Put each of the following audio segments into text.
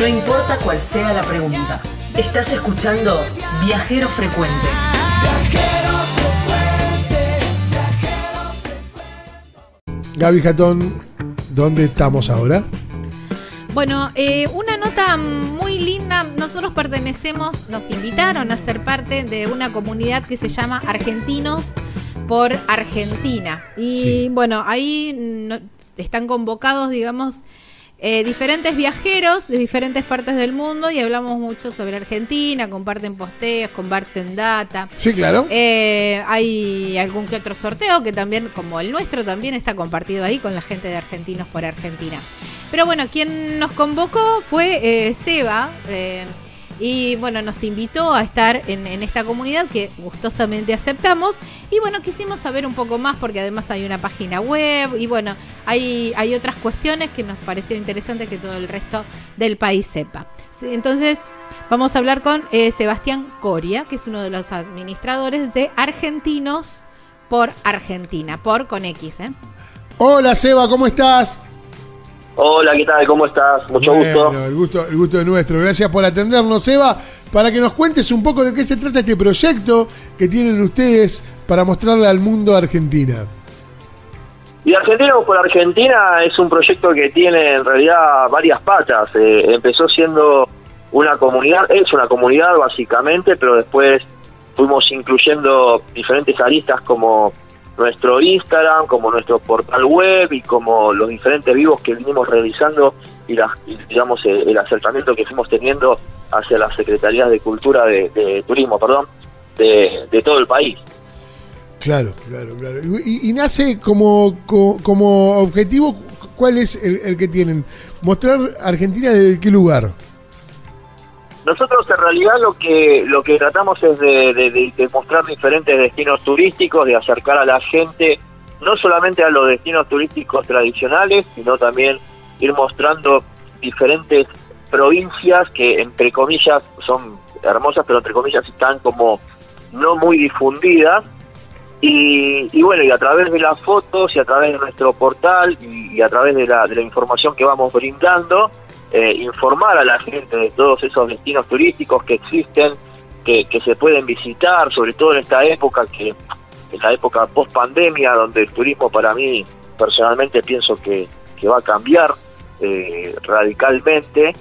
No importa cuál sea la pregunta. Estás escuchando Viajero Frecuente. Gaby Jatón, ¿dónde estamos ahora? Bueno, eh, una nota muy linda. Nosotros pertenecemos, nos invitaron a ser parte de una comunidad que se llama Argentinos por Argentina. Y bueno, ahí están convocados, digamos, eh, diferentes viajeros de diferentes partes del mundo y hablamos mucho sobre Argentina, comparten posteos, comparten data. Sí, claro. Eh, hay algún que otro sorteo que también, como el nuestro, también está compartido ahí con la gente de Argentinos por Argentina. Pero bueno, quien nos convocó fue eh, Seba. Y bueno, nos invitó a estar en, esta comunidad que gustosamente aceptamos. Y bueno, quisimos saber un poco más porque además hay una página web y bueno, hay, hay otras cuestiones que nos pareció interesante que todo el resto del país sepa. Entonces, vamos a hablar con eh, Sebastián Coria, que es uno de los administradores de Argentinos por Argentina, por con X. ¿eh? Hola Seba, ¿cómo estás? Hola, ¿qué tal? ¿Cómo estás? Mucho gusto. El gusto. El gusto es nuestro. Gracias por atendernos, Eva. Para que nos cuentes un poco de qué se trata este proyecto que tienen ustedes para mostrarle al mundo Argentina. Y Argentinos por Argentina es un proyecto que tiene en realidad varias patas. Eh, empezó siendo una comunidad, es una comunidad básicamente, pero después fuimos incluyendo diferentes aristas como nuestro Instagram, como nuestro portal web y como los diferentes vivos que vinimos realizando y, digamos el, acercamiento que fuimos teniendo hacia las secretarías de cultura de, turismo, perdón, de, todo el país. Claro, claro, claro. Y, nace como, como objetivo, ¿cuál es el que tienen? Mostrar Argentina desde qué lugar. Nosotros en realidad lo que lo que tratamos es de, mostrar diferentes destinos turísticos, de acercar a la gente no solamente a los destinos turísticos tradicionales, sino también ir mostrando diferentes provincias que entre comillas son hermosas, pero entre comillas están como no muy difundidas. Y, bueno, y a través de las fotos y a través de nuestro portal y, a través de la, de la información que vamos brindando, eh, informar a la gente de todos esos destinos turísticos que existen, que, se pueden visitar, sobre todo en esta época, que en la época post pandemia, donde el turismo para mí personalmente pienso que, va a cambiar eh, radicalmente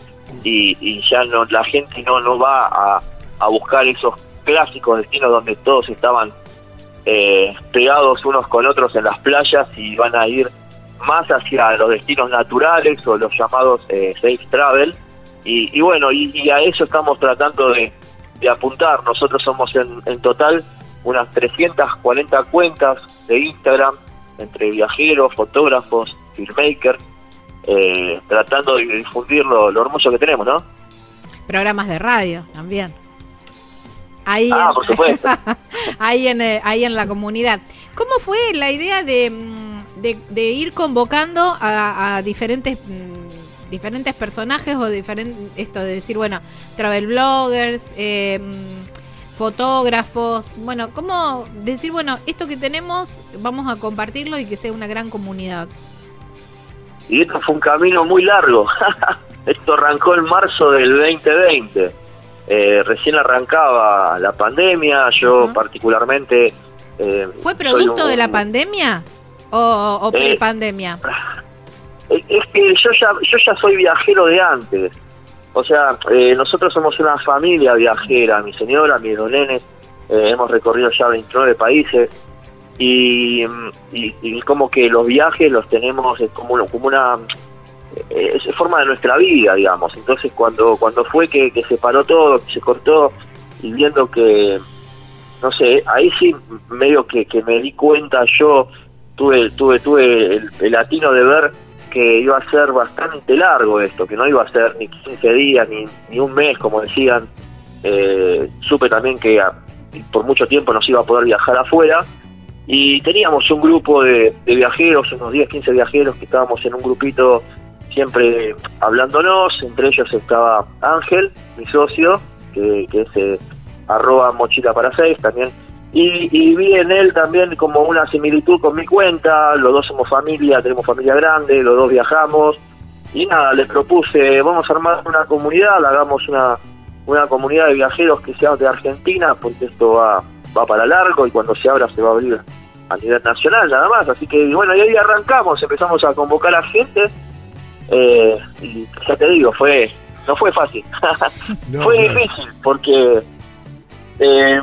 y, ya no la gente no, no va a, a buscar esos clásicos destinos donde todos estaban eh, pegados unos con otros en las playas y van a ir más hacia los destinos naturales o los llamados eh, safe travel. Y, bueno, y, a eso estamos tratando de, apuntar. Nosotros somos en, total unas 340 cuentas de Instagram entre viajeros, fotógrafos, filmmakers, eh, tratando de difundir lo, hermoso que tenemos, ¿no? Programas de radio también. Ahí ah, por supuesto. ahí, en, eh, ahí en la comunidad. ¿Cómo fue la idea de de, ir convocando a, diferentes mm, diferentes personajes o diferentes esto de decir bueno travel bloggers eh, mm, fotógrafos bueno cómo decir bueno esto que tenemos vamos a compartirlo y que sea una gran comunidad. Y esto fue un camino muy largo. Esto arrancó en marzo del 2020 eh, recién arrancaba la pandemia yo particularmente eh, fue producto de la pandemia ¿O, o eh, pre-pandemia? es que yo ya, yo ya soy viajero de antes. O sea, eh, nosotros somos una familia viajera. Mi señora, mis dos nenes, eh, hemos recorrido ya 29 países. Y, y, como que los viajes los tenemos como, como una es forma de nuestra vida, digamos. Entonces, cuando cuando fue que, que se paró todo, que se cortó, y viendo que, no sé, ahí sí medio que, que me di cuenta yo tuve, tuve, tuve el, latino de ver que iba a ser bastante largo esto, que no iba a ser ni 15 días ni, ni un mes, como decían. Eh, supe también que por mucho tiempo nos iba a poder viajar afuera y teníamos un grupo de, viajeros, unos 10, 15 viajeros que estábamos en un grupito siempre hablándonos, entre ellos estaba Ángel, mi socio, que, que es eh, arroba mochila para seis, también y, vi en él también como una similitud con mi cuenta, los dos somos familia, tenemos familia grande, los dos viajamos, y nada, les propuse, vamos a armar una comunidad, hagamos una, una comunidad de viajeros que sea de Argentina, porque esto va, va para largo y cuando se abra se va a abrir a nivel nacional nada más. Así que bueno, y ahí arrancamos, empezamos a convocar a gente. Eh, y ya te digo, fue no fue fácil. No, fue difícil porque eh,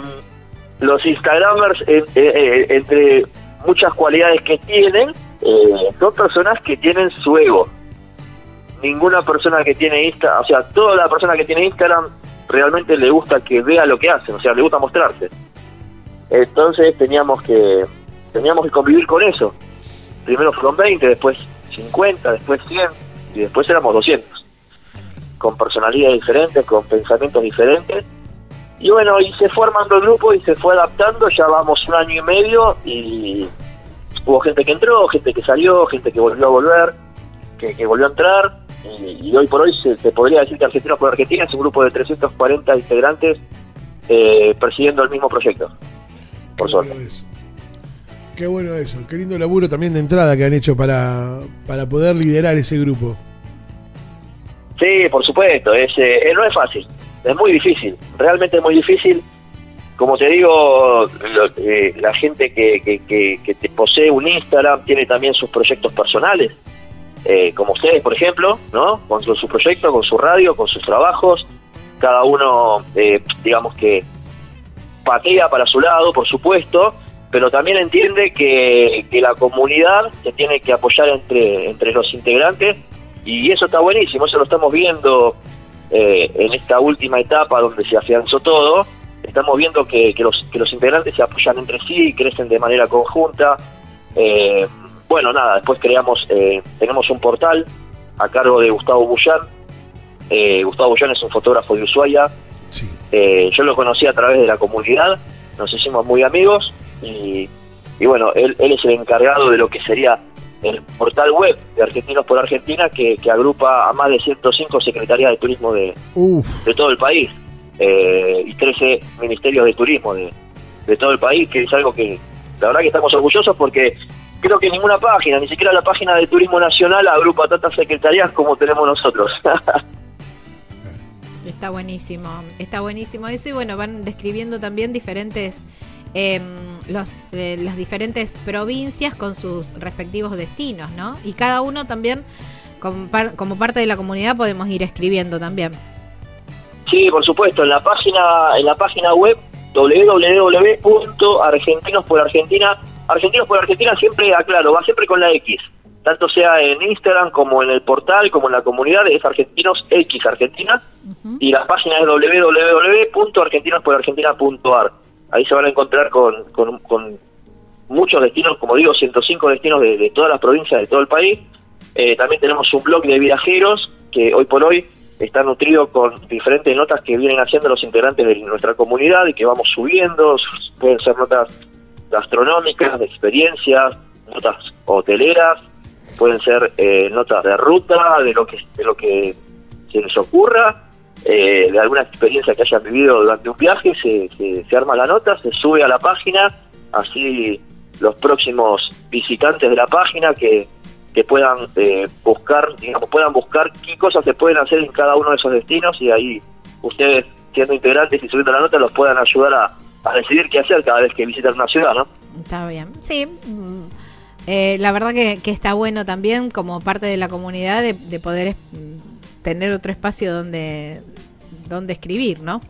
los Instagramers, eh, eh, entre muchas cualidades que tienen, eh, son personas que tienen su ego. Ninguna persona que tiene Instagram, o sea, toda la persona que tiene Instagram realmente le gusta que vea lo que hacen, o sea, le gusta mostrarse. Entonces teníamos que teníamos que convivir con eso. Primero fueron 20, después 50, después 100 y después éramos 200. Con personalidades diferentes, con pensamientos diferentes. Y bueno, y se fue armando el grupo y se fue adaptando, ya vamos un año y medio y hubo gente que entró, gente que salió, gente que volvió a volver, que, que volvió a entrar. Y, y hoy por hoy se, se podría decir que Argentinos por Argentina es un grupo de 340 integrantes eh, persiguiendo el mismo proyecto. Por Qué suerte. bueno eso. Qué bueno eso. Qué lindo laburo también de entrada que han hecho para, para poder liderar ese grupo. Sí, por supuesto, es, eh, no es fácil, es muy difícil, realmente es muy difícil. Como te digo, lo- eh, la gente que, que, que, te posee un Instagram tiene también sus proyectos personales, eh, como ustedes, por ejemplo, ¿no? Con su, su proyecto, con su radio, con sus trabajos, cada uno, eh, digamos que patea para su lado, por supuesto, pero también entiende que, que la comunidad se tiene que apoyar entre, entre los integrantes y eso está buenísimo, eso lo estamos viendo eh, en esta última etapa donde se afianzó todo, estamos viendo que, que los, que los integrantes se apoyan entre sí, crecen de manera conjunta. Eh, bueno, nada, después creamos, eh, tenemos un portal a cargo de Gustavo Bullán. Eh, Gustavo Bullán es un fotógrafo de Ushuaia, Sí. eh, yo lo conocí a través de la comunidad, nos hicimos muy amigos y, y bueno, él, él es el encargado de lo que sería el portal web de Argentinos por Argentina que, que agrupa a más de 105 secretarías de turismo de, de todo el país eh, y 13 ministerios de turismo de, de todo el país, que es algo que la verdad que estamos orgullosos porque creo que ninguna página, ni siquiera la página de Turismo Nacional agrupa tantas secretarías como tenemos nosotros. Está buenísimo, está buenísimo eso y bueno, van describiendo también diferentes, em, los, eh, las diferentes provincias con sus respectivos destinos, ¿no? Y cada uno también, como, par- como parte de la comunidad, podemos ir escribiendo también. Sí, por supuesto, en la página, en la página web www.argentinos por Argentina, Argentinos por Argentina siempre, aclaro, va siempre con la X, tanto sea en Instagram como en el portal, como en la comunidad, es Argentinos X Argentina, Ujú. y la página es www.argentinosporargentina.ar. Ahí se van a encontrar con, con, muchos destinos, como digo, 105 destinos de, de todas las provincias de todo el país. Eh, también tenemos un blog de viajeros que hoy por hoy está nutrido con diferentes notas que vienen haciendo los integrantes de nuestra comunidad y que vamos subiendo. Pueden ser notas gastronómicas, de experiencias, notas hoteleras, pueden ser eh, notas de ruta, de lo que de lo que se les ocurra, eh, de alguna experiencia que hayan vivido durante un viaje, se, se, se arma la nota, se sube a la página, así los próximos visitantes de la página que, que puedan eh, buscar, digamos, puedan buscar qué cosas se pueden hacer en cada uno de esos destinos y ahí ustedes siendo integrantes y subiendo la nota los puedan ayudar a, a decidir qué hacer cada vez que visitan una ciudad, ¿no? Está bien, sí. mm, eh, la verdad que, que está bueno también como parte de la comunidad de, de poder tener otro espacio donde, donde escribir, ¿no?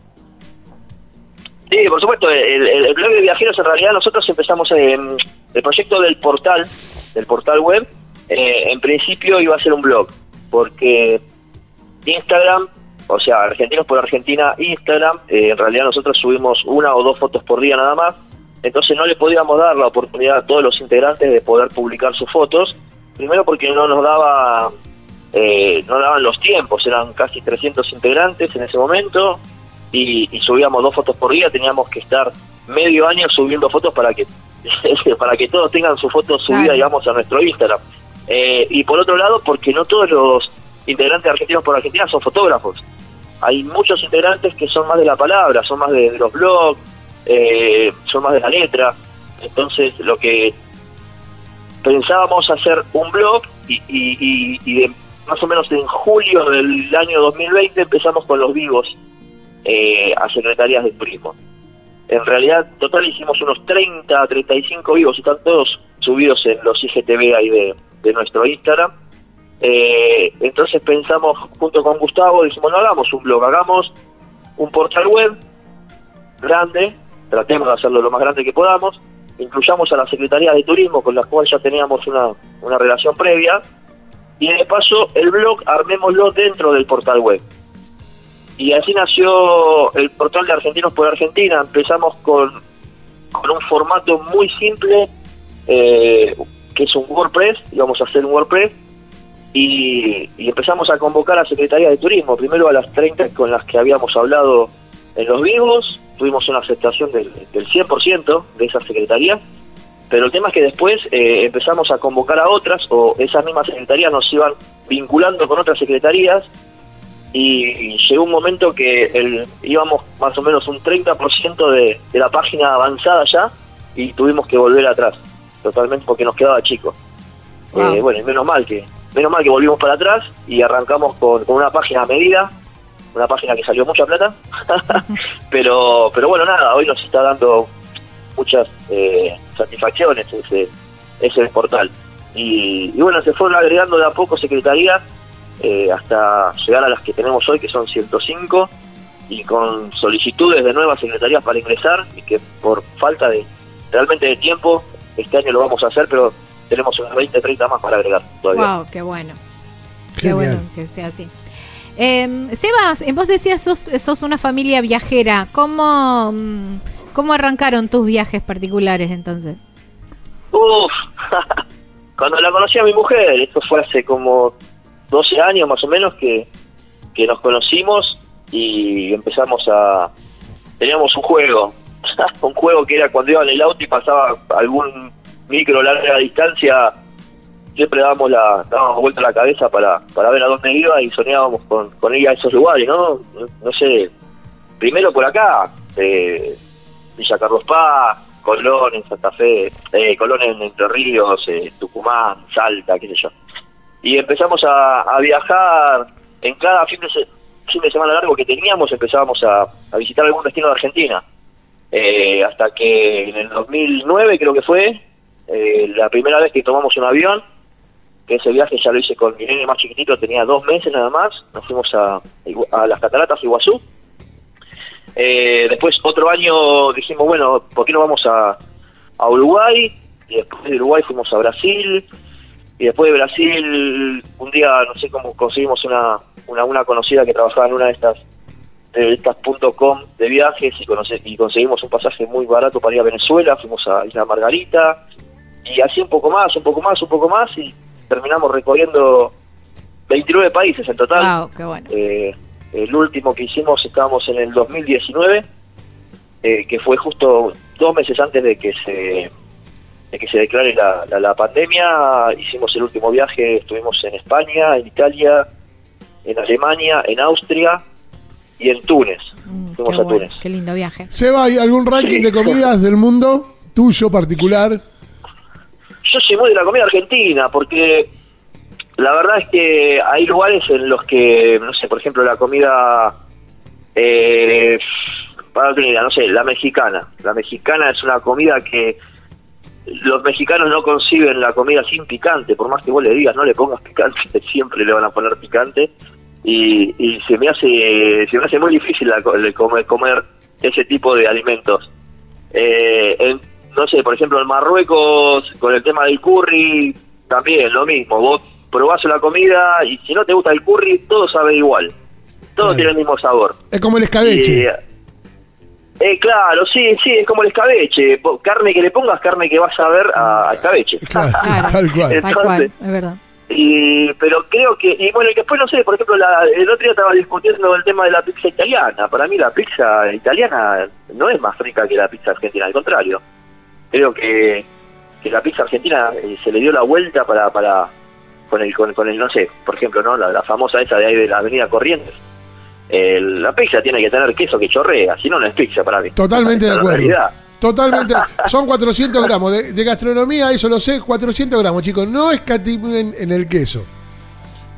Sí, por supuesto, el, blog de viajeros en realidad nosotros empezamos el proyecto del portal, del portal web, eh, en principio iba a ser un blog, porque Instagram, o sea, Argentinos por Argentina, Instagram, eh, en realidad nosotros subimos una o dos fotos por día nada más, entonces no le podíamos dar la oportunidad a todos los integrantes de poder publicar sus fotos, primero porque no nos daba, eh, no daban los tiempos, eran casi 300 integrantes en ese momento, y, y subíamos dos fotos por día, teníamos que estar medio año subiendo fotos para que para que todos tengan su foto subida, Claro. digamos, a nuestro Instagram. Eh, y por otro lado, porque no todos los integrantes argentinos por Argentina son fotógrafos. Hay muchos integrantes que son más de la palabra, son más de, de los blogs, eh, son más de la letra. Entonces, lo que pensábamos hacer un blog y, y- y- y de más o menos en julio del año 2020 empezamos con los vivos eh, a secretarías de turismo. En realidad, total hicimos unos 30, 35 vivos, están todos subidos en los IGTV ahí de, de nuestro Instagram. Eh, entonces pensamos junto con Gustavo, dijimos, no hagamos un blog, hagamos un portal web grande, tratemos de hacerlo lo más grande que podamos, incluyamos a la Secretaría de Turismo con la cual ya teníamos una, una relación previa, y de paso el blog armémoslo dentro del portal web. Y así nació el portal de Argentinos por Argentina. Empezamos con, con un formato muy simple, eh, que es un WordPress, íbamos a hacer un WordPress, y, y empezamos a convocar a Secretaría de Turismo, primero a las 30 con las que habíamos hablado en los vivos, tuvimos una aceptación del, del 100% de esas secretarías, pero el tema es que después eh, empezamos a convocar a otras, o esas mismas secretarías nos iban vinculando con otras secretarías, y llegó un momento que el, íbamos más o menos un 30% de, de la página avanzada ya, y tuvimos que volver atrás, totalmente porque nos quedaba chico. Wow. Eh, bueno, y menos mal que menos mal que volvimos para atrás y arrancamos con, con una página a medida, una página que salió mucha plata, pero pero bueno, nada, hoy nos está dando muchas eh, satisfacciones ese, ese portal. Y, y bueno, se fueron agregando de a poco secretarías eh, hasta llegar a las que tenemos hoy, que son 105, y con solicitudes de nuevas secretarías para ingresar, y que por falta de realmente de tiempo, este año lo vamos a hacer, pero tenemos unas 20, 30 más para agregar todavía. Wow, qué bueno. Qué Genial. bueno que sea así. Eh, Sebas, vos decías sos, sos una familia viajera. ¿Cómo, mm, ¿Cómo arrancaron tus viajes particulares entonces? Uf, cuando la conocí a mi mujer, esto fue hace como 12 años más o menos que, que nos conocimos y empezamos a... Teníamos un juego, un juego que era cuando iba en el auto y pasaba algún micro larga distancia, siempre dábamos la dábamos vuelta la cabeza para, para ver a dónde iba y soñábamos con, con ir a esos lugares. No, no sé, primero por acá, eh, Villa Carlos Paz, Colón en Santa Fe, eh, Colón en Entre Ríos, eh, Tucumán, Salta, qué sé yo. Y empezamos a, viajar en cada fin de, semana largo que teníamos, empezábamos a, visitar algún destino de Argentina. Eh, hasta que en el 2009 creo que fue, eh, la primera vez que tomamos un avión, que ese viaje ya lo hice con mi nene más chiquitito, tenía dos meses nada más, nos fuimos a, las cataratas Iguazú, eh, después otro año dijimos, bueno, ¿por qué no vamos a, a Uruguay? Y después de Uruguay fuimos a Brasil. Y después de Brasil, un día, no sé cómo conseguimos una, una, una conocida que trabajaba en una de estas de estas punto .com de viajes y, conoce- y conseguimos un pasaje muy barato para ir a Venezuela, fuimos a Isla Margarita y así un poco más, un poco más, un poco más y terminamos recorriendo 29 países en total. Wow, qué bueno. Eh, el último que hicimos estábamos en el 2019, eh, que fue justo dos meses antes de que se de que se declare la, la, la pandemia. Hicimos el último viaje, estuvimos en España, en Italia, en Alemania, en Austria y en Túnez. Mm, Fuimos qué, a bueno, Túnez. qué lindo viaje. Seba, ¿hay algún ranking Sí. de comidas del mundo tuyo particular? Yo soy muy de la comida argentina porque la verdad es que hay lugares en los que, no sé, por ejemplo, la comida, eh, para otra idea, no sé, la mexicana. La mexicana es una comida que los mexicanos no conciben la comida sin picante, por más que vos le digas, no le pongas picante, siempre le van a poner picante. Y, se me hace se me hace muy difícil la comer, comer ese tipo de alimentos. Eh, en- no sé, por ejemplo, en Marruecos, con el tema del curry, también lo mismo. Vos probás una comida y si no te gusta el curry, todo sabe igual. Todo Claro. tiene el mismo sabor. Es como el escabeche. Y, eh, claro, sí, sí, es como el escabeche. Carne que le pongas, carne que vas a ver a, escabeche. Claro, Claro. tal cual. Tal cual, es verdad. Y, pero creo que, y bueno, y después no sé, por ejemplo, la- el otro día estaba discutiendo el tema de la pizza italiana. Para mí la pizza italiana no es más rica que la pizza argentina, al contrario. Creo que, que la pizza argentina eh, se le dio la vuelta para, para con el, con, con el, no sé, por ejemplo, ¿no? La, la famosa esa de ahí de la avenida Corrientes. El- la pizza tiene que tener queso que chorrea, si no, no es pizza para mí. Totalmente de acuerdo. realidad. Totalmente. Son 400 gramos. De, de gastronomía, eso lo sé, 400 gramos, chicos. No escatimen en el queso.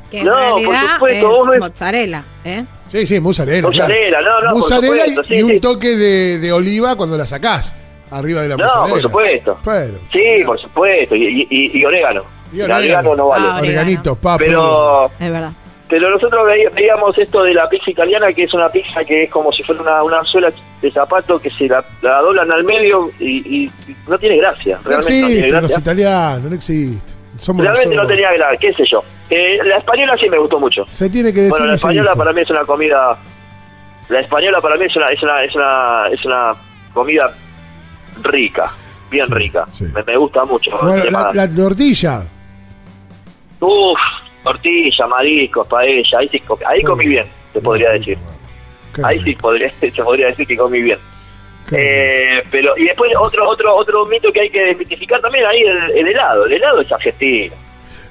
Que en No, por supuesto, es mozzarella, ¿eh? Sí, sí, mozzarella. Mozzarella, no, no, por Mozzarella supuesto, y, sí, un sí. toque de, de oliva cuando la sacás arriba de la No, mozzarella. por supuesto. Pero, Sí, por supuesto. Y, y, y orégano. Orégano. no vale. Ah. Organitos, papi. Pero Es verdad. pero nosotros veí- veíamos esto de la pizza italiana, que es una pizza que es como si fuera una, una suela de zapato que se la, la doblan al medio y, y no tiene gracia. no Realmente no tiene existen los gracia. italianos, no existen. Somos Realmente no tenía gracia, qué sé yo. Eh, la española sí me gustó mucho. Se tiene que decir Bueno, la española para mí es una comida. La española para mí es una, es una, es una, es una comida rica, bien Sí, rica. sí. Me, me gusta mucho. Bueno, la, la tortilla. Uf, tortilla, mariscos, paella, ahí sí, ahí comí bien, se podría decir. Ahí sí podría, se podría decir que comí bien. Eh, pero y después otro otro otro mito que hay que desmitificar también ahí el, el helado. El helado es argentino.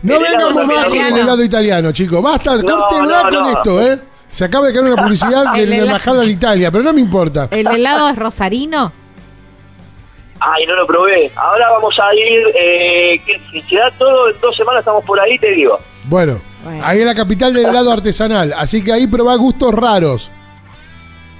No el vengamos más con el helado italiano, chicos. Basta, No, córtenla no, con no. esto, ¿eh? Se acaba de caer una publicidad de la embajada de Italia, pero no me importa. ¿El helado es rosarino? Ay, no lo probé. Ahora vamos a ir, eh, que si se da todo, en dos semanas estamos por ahí, te digo. Bueno, Bueno. ahí es la capital del helado artesanal, así que ahí probá gustos raros.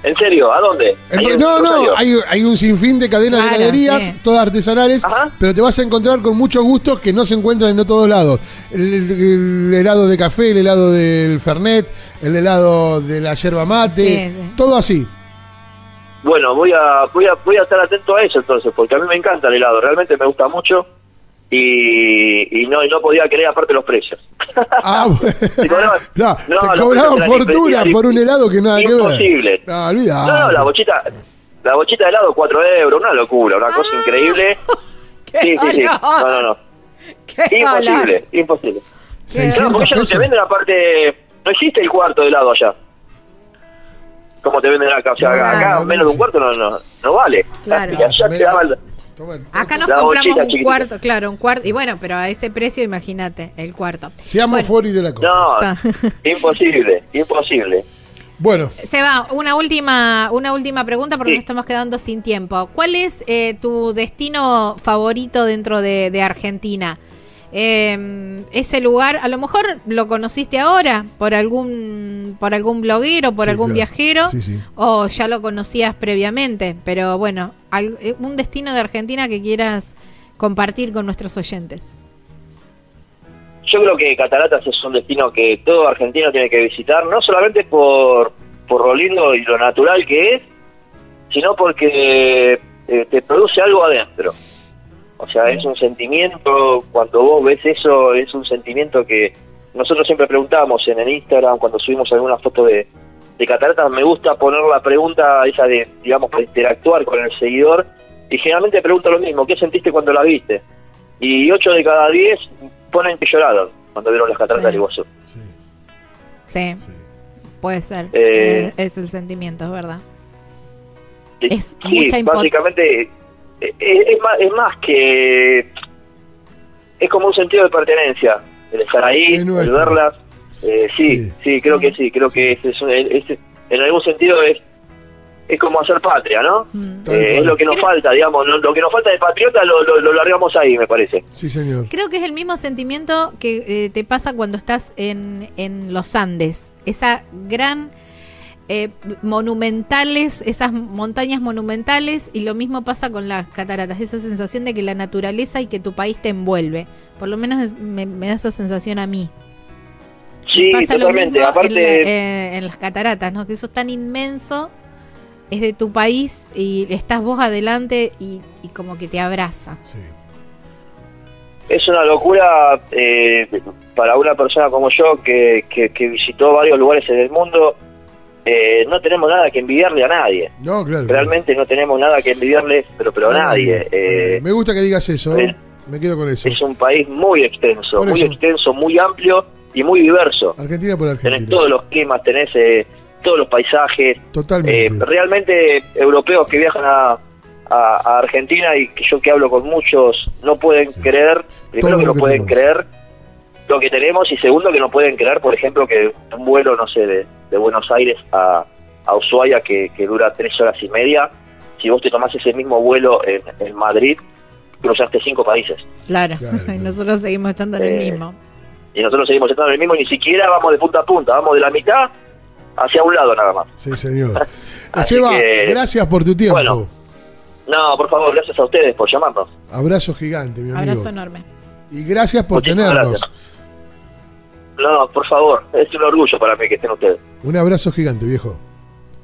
¿En serio? ¿A dónde? En no, no, hay, hay un sinfín de cadenas Claro, de heladerías, sí. todas artesanales, Ajá. pero te vas a encontrar con muchos gustos que no se encuentran en todos lados. El, el- el helado de café, el helado del Fernet, el helado de la yerba mate, Sí, sí. todo así. Bueno, voy a, voy a voy a estar atento a eso entonces, porque a mí me encanta el helado, realmente me gusta mucho y, y no y no podía creer aparte los precios. Ah, bueno. No, No, te cobraban fortuna por un helado que nada que ver. Imposible. No, olvidate. No, la bochita, la bochita de helado 4 euros, una locura, una cosa increíble. ¡Qué Sí, sí, sí. No, no, no. Imposible, imposible. No, 600 porque ya no te venden aparte, no existe el cuarto de helado allá. Como te venden acá, o sea, No, acá no, no menos de un cuarto no, no, no vale. Claro. Y allá te daban, Toma, Acá nos compramos bochita un chiquitita. cuarto, claro, un cuarto. Y bueno, pero a ese precio, imagínate, el cuarto. Seamos Bueno. fori de la cosa. no, Está. imposible, imposible. Bueno, Seba, una última, una última pregunta porque Sí. nos estamos quedando sin tiempo. ¿Cuál es eh, tu destino favorito dentro de, de Argentina? Eh, ese lugar, a lo mejor lo conociste ahora por algún, por algún bloguero, por Sí, algún claro. viajero, Sí, sí. o ya lo conocías previamente. Pero bueno, al- eh, un destino de Argentina que quieras compartir con nuestros oyentes. Yo creo que Cataratas es un destino que todo argentino tiene que visitar, no solamente por, por lo lindo y lo natural que es, sino porque eh, te produce algo adentro. O sea, es un sentimiento, cuando vos ves eso, es un sentimiento que nosotros siempre preguntamos en el Instagram, cuando subimos alguna foto de, de Cataratas, me gusta poner la pregunta esa de, digamos, para interactuar con el seguidor, y generalmente pregunto lo mismo, ¿qué sentiste cuando la viste? Y 8 de cada 10 ponen que lloraron cuando vieron las cataratas Sí. del Iguazú. sí, Sí, sí. puede ser. Eh, es, es el sentimiento, es verdad. Sí, Es mucha impot- básicamente es, es más, es más que es como un sentido de pertenencia el estar ahí, Es verlas. Eh, sí, Sí. sí, creo Sí. que sí, creo que es, es en algún sentido es es como hacer patria, ¿no? Mm. Eh, es lo que nos Creo- falta, digamos, lo, lo que nos falta de patriota lo, lo, lo largamos ahí, me parece. Sí, señor. Creo que es el mismo sentimiento que eh, te pasa cuando estás en, en los Andes. Esa gran eh, monumentales, esas montañas monumentales, y lo mismo pasa con las cataratas, esa sensación de que la naturaleza y que tu país te envuelve. Por lo menos es- me, me da esa sensación a mí. Sí, pasa lo totalmente. mismo en, Aparte, la- eh, en las cataratas, ¿no? Que eso es tan inmenso, es de tu país y estás vos adelante y, y como que te abraza. Sí. Es una locura eh, para una persona como yo que, que, que visitó varios lugares en el mundo. Eh, no tenemos nada que envidiarle a nadie. No, claro. Realmente no tenemos nada que envidiarle, pero, pero a nadie. Eh, Me gusta que digas eso. eh, Me quedo con eso. es un país muy extenso, Por muy eso. extenso, muy amplio y muy diverso. Argentina por Argentina. Tenés todos los climas, tenés eh, todos los paisajes. Totalmente. Eh, realmente europeos que viajan a, a- a Argentina y que yo que hablo con muchos no pueden Sí. creer, primero Todo que no que pueden tenemos. creer lo que tenemos y segundo que no pueden creer, por ejemplo, que un vuelo, no sé, de, de Buenos Aires a, a Ushuaia que, que dura tres horas y media, si vos te tomás ese mismo vuelo en, en Madrid, cruzaste cinco países. Claro, Claro, y nosotros seguimos estando en el Eh, mismo. Y nosotros seguimos estando en el mismo y ni siquiera vamos de punta a punta, vamos de la mitad hacia un lado nada más. Sí, señor. Así Seba, que- gracias por tu tiempo. Bueno. No, por favor, gracias a ustedes por llamarnos. Abrazo gigante, mi amigo. Abrazo enorme. Y gracias por Muchísimas tenernos. gracias. No, por favor, es un orgullo para mí que estén ustedes. Un abrazo gigante, viejo.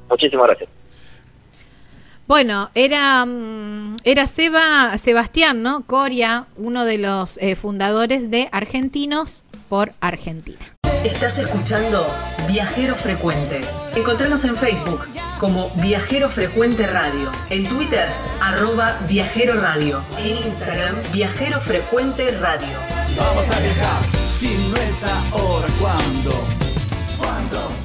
Muchísimas gracias. Bueno, era, mm, era Seba, Sebastián, ¿no? Coria, uno de los eh, fundadores de Argentinos por Argentina. Estás escuchando Viajero Frecuente. Encontranos en Facebook como Viajero Frecuente Radio, en Twitter arroba Viajero Radio, en Instagram Viajero Frecuente Radio. Vamos a viajar, si no es ahora, ¿cuándo? ¿Cuándo?